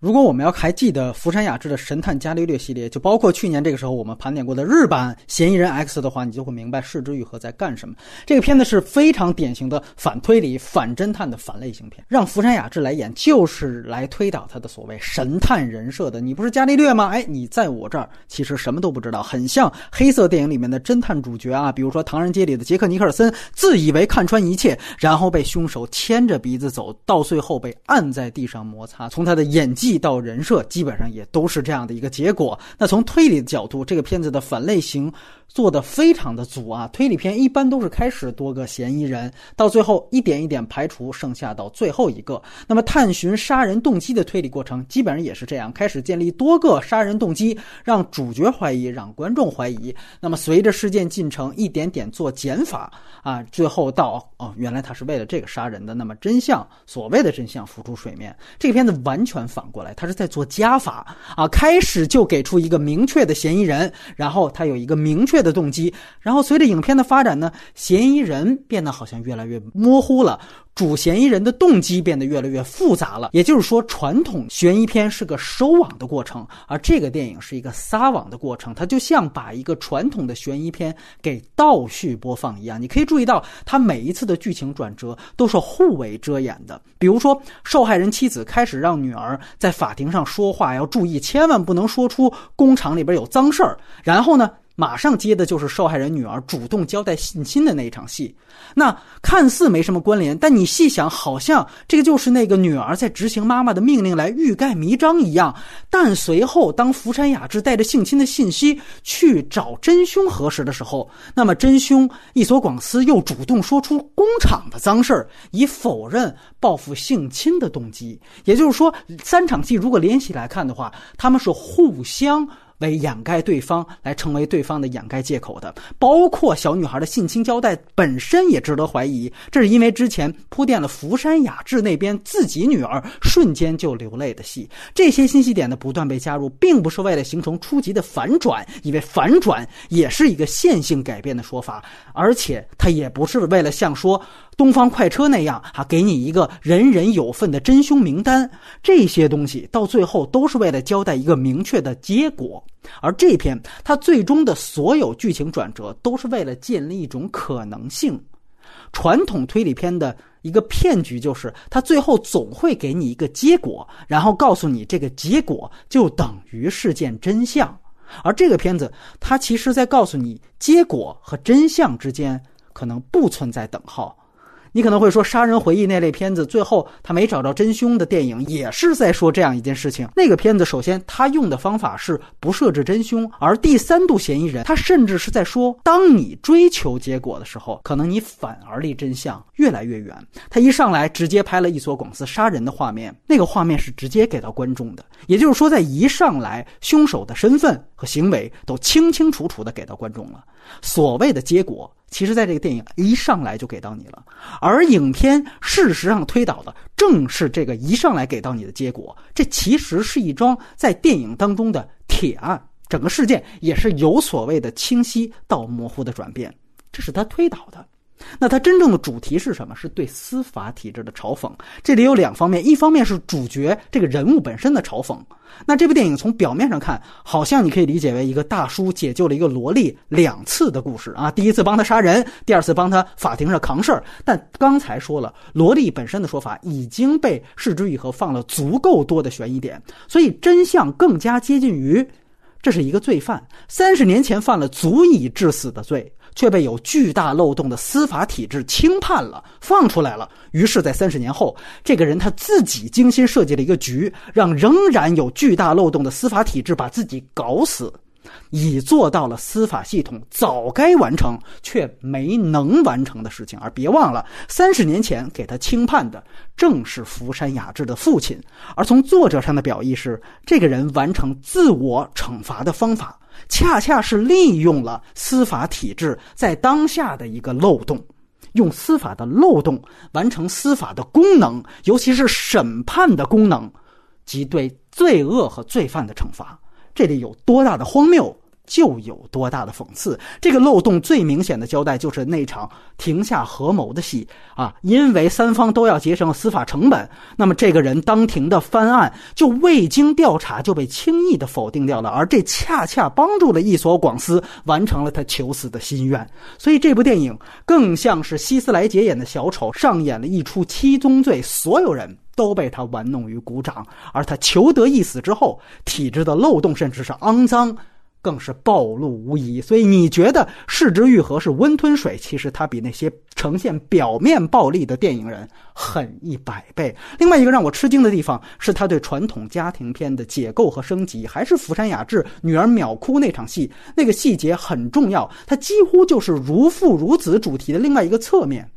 如果我们要还记得福山雅治的《神探伽利略》系列，就包括去年这个时候我们盘点过的日版《嫌疑人 X》的话，你就会明白市之愈合在干什么。这个片子是非常典型的反推理、反侦探的反类型片，让福山雅治来演，就是来推倒他的所谓神探人设的。你不是伽利略吗？哎，你在我这儿其实什么都不知道，很像黑色电影里面的侦探主角啊，比如说《唐人街》里的杰克尼克尔森，自以为看穿一切，然后被凶手牵着鼻子走，到最后被按在地上摩擦。从他的演技。到人设基本上也都是这样的一个结果。那从推理的角度，这个片子的反类型做的非常的足啊。推理片一般都是开始多个嫌疑人，到最后一点一点排除，剩下到最后一个。那么探寻杀人动机的推理过程，基本上也是这样：开始建立多个杀人动机，让主角怀疑，让观众怀疑。那么随着事件进程一点点做减法啊，最后到哦，原来他是为了这个杀人的。那么真相，所谓的真相浮出水面。这个片子完全反过。过来，他是在做加法啊！开始就给出一个明确的嫌疑人，然后他有一个明确的动机，然后随着影片的发展呢，嫌疑人变得好像越来越模糊了。主嫌疑人的动机变得越来越复杂了，也就是说，传统悬疑片是个收网的过程，而这个电影是一个撒网的过程。它就像把一个传统的悬疑片给倒叙播放一样。你可以注意到，它每一次的剧情转折都是互为遮掩的。比如说，受害人妻子开始让女儿在在法庭上说话要注意，千万不能说出工厂里边有脏事儿。然后呢？马上接的就是受害人女儿主动交代性侵的那一场戏，那看似没什么关联，但你细想，好像这个就是那个女儿在执行妈妈的命令来欲盖弥彰一样。但随后，当福山雅治带着性侵的信息去找真凶核实的时候，那么真凶一所广司又主动说出工厂的脏事，以否认报复性侵的动机。也就是说，三场戏如果联系来看的话，他们是互相。为掩盖对方，来成为对方的掩盖借口的，包括小女孩的性侵交代本身也值得怀疑。这是因为之前铺垫了福山雅治那边自己女儿瞬间就流泪的戏，这些信息点的不断被加入，并不是为了形成初级的反转，因为反转也是一个线性改变的说法，而且它也不是为了像说。东方快车那样啊，给你一个人人有份的真凶名单，这些东西到最后都是为了交代一个明确的结果。而这篇它最终的所有剧情转折，都是为了建立一种可能性。传统推理片的一个骗局就是，它最后总会给你一个结果，然后告诉你这个结果就等于事件真相。而这个片子，它其实在告诉你，结果和真相之间可能不存在等号。你可能会说，《杀人回忆》那类片子最后他没找着真凶的电影，也是在说这样一件事情。那个片子首先他用的方法是不设置真凶，而第三度嫌疑人，他甚至是在说，当你追求结果的时候，可能你反而离真相越来越远。他一上来直接拍了一所广司杀人的画面，那个画面是直接给到观众的，也就是说，在一上来凶手的身份和行为都清清楚楚的给到观众了。所谓的结果。其实，在这个电影一上来就给到你了，而影片事实上推导的正是这个一上来给到你的结果。这其实是一桩在电影当中的铁案，整个事件也是有所谓的清晰到模糊的转变，这是他推导的。那它真正的主题是什么？是对司法体制的嘲讽。这里有两方面，一方面是主角这个人物本身的嘲讽。那这部电影从表面上看，好像你可以理解为一个大叔解救了一个萝莉两次的故事啊。第一次帮他杀人，第二次帮他法庭上扛事儿。但刚才说了，萝莉本身的说法已经被视之愈合放了足够多的悬疑点，所以真相更加接近于，这是一个罪犯，三十年前犯了足以致死的罪。却被有巨大漏洞的司法体制轻判了，放出来了。于是，在三十年后，这个人他自己精心设计了一个局，让仍然有巨大漏洞的司法体制把自己搞死，以做到了司法系统早该完成却没能完成的事情。而别忘了，三十年前给他轻判的正是福山雅治的父亲。而从作者上的表意是，这个人完成自我惩罚的方法。恰恰是利用了司法体制在当下的一个漏洞，用司法的漏洞完成司法的功能，尤其是审判的功能及对罪恶和罪犯的惩罚。这里有多大的荒谬，就有多大的讽刺。这个漏洞最明显的交代就是那场庭下合谋的戏啊，因为三方都要节省司法成本，那么这个人当庭的翻案就未经调查就被轻易的否定掉了，而这恰恰帮助了一所广司完成了他求死的心愿。所以这部电影更像是希斯莱杰演的小丑上演了一出七宗罪，所有人。都被他玩弄于股掌，而他求得一死之后，体制的漏洞甚至是肮脏，更是暴露无遗。所以你觉得《视之愈合》是温吞水，其实他比那些呈现表面暴力的电影人狠一百倍。另外一个让我吃惊的地方是他对传统家庭片的解构和升级，还是福山雅治女儿秒哭那场戏，那个细节很重要，它几乎就是如父如子主题的另外一个侧面，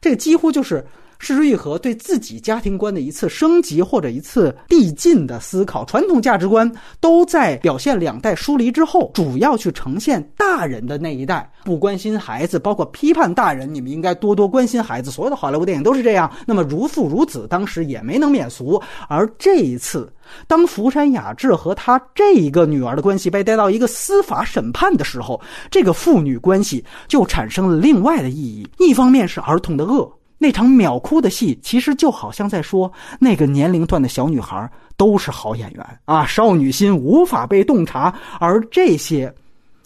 这个几乎就是。失之愈合对自己家庭观的一次升级或者一次递进的思考，传统价值观都在表现两代疏离之后，主要去呈现大人的那一代不关心孩子，包括批判大人，你们应该多多关心孩子。所有的好莱坞电影都是这样。那么如父如子，当时也没能免俗。而这一次，当福山雅治和他这一个女儿的关系被带到一个司法审判的时候，这个父女关系就产生了另外的意义。一方面是儿童的恶。那场秒哭的戏，其实就好像在说，那个年龄段的小女孩都是好演员啊，少女心无法被洞察，而这些。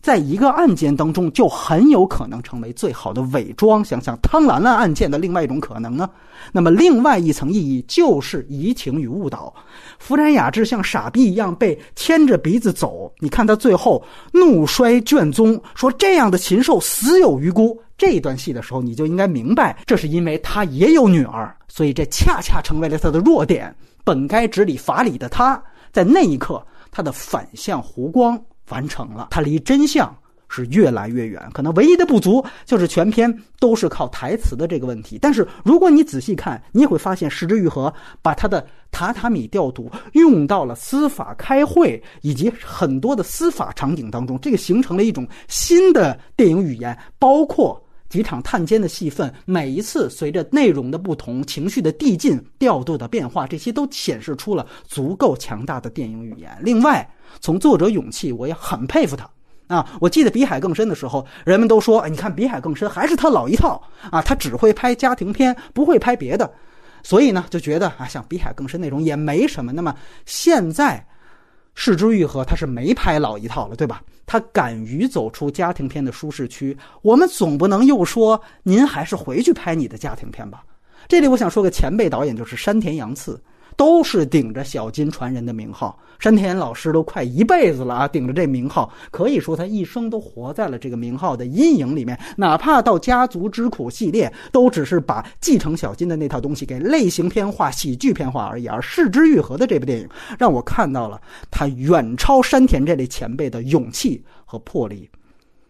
在一个案件当中，就很有可能成为最好的伪装。想想汤兰兰案件的另外一种可能呢？那么，另外一层意义就是移情与误导。福山雅治像傻逼一样被牵着鼻子走。你看他最后怒摔卷宗，说这样的禽兽死有余辜。这一段戏的时候，你就应该明白，这是因为他也有女儿，所以这恰恰成为了他的弱点。本该执理法理的他，在那一刻，他的反向弧光。完成了，他离真相是越来越远。可能唯一的不足就是全篇都是靠台词的这个问题。但是如果你仔细看，你也会发现，石之愈合把他的榻榻米调度用到了司法开会以及很多的司法场景当中，这个形成了一种新的电影语言，包括几场探监的戏份，每一次随着内容的不同、情绪的递进、调度的变化，这些都显示出了足够强大的电影语言。另外，从作者勇气，我也很佩服他啊！我记得《比海更深》的时候，人们都说：“哎，你看《比海更深》还是他老一套啊，他只会拍家庭片，不会拍别的。”所以呢，就觉得啊，像《比海更深》那种也没什么。那么现在，《视之愈合》他是没拍老一套了，对吧？他敢于走出家庭片的舒适区，我们总不能又说您还是回去拍你的家庭片吧？这里我想说个前辈导演，就是山田洋次。都是顶着小金传人的名号，山田老师都快一辈子了啊，顶着这名号，可以说他一生都活在了这个名号的阴影里面。哪怕到《家族之苦》系列，都只是把继承小金的那套东西给类型片化、喜剧片化而已。而《视之愈合》的这部电影，让我看到了他远超山田这类前辈的勇气和魄力。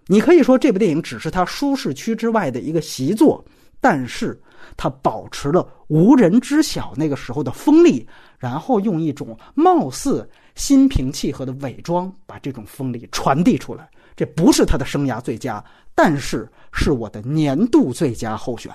你可以说这部电影只是他舒适区之外的一个习作，但是。他保持了无人知晓那个时候的锋利，然后用一种貌似心平气和的伪装，把这种锋利传递出来。这不是他的生涯最佳，但是是我的年度最佳候选。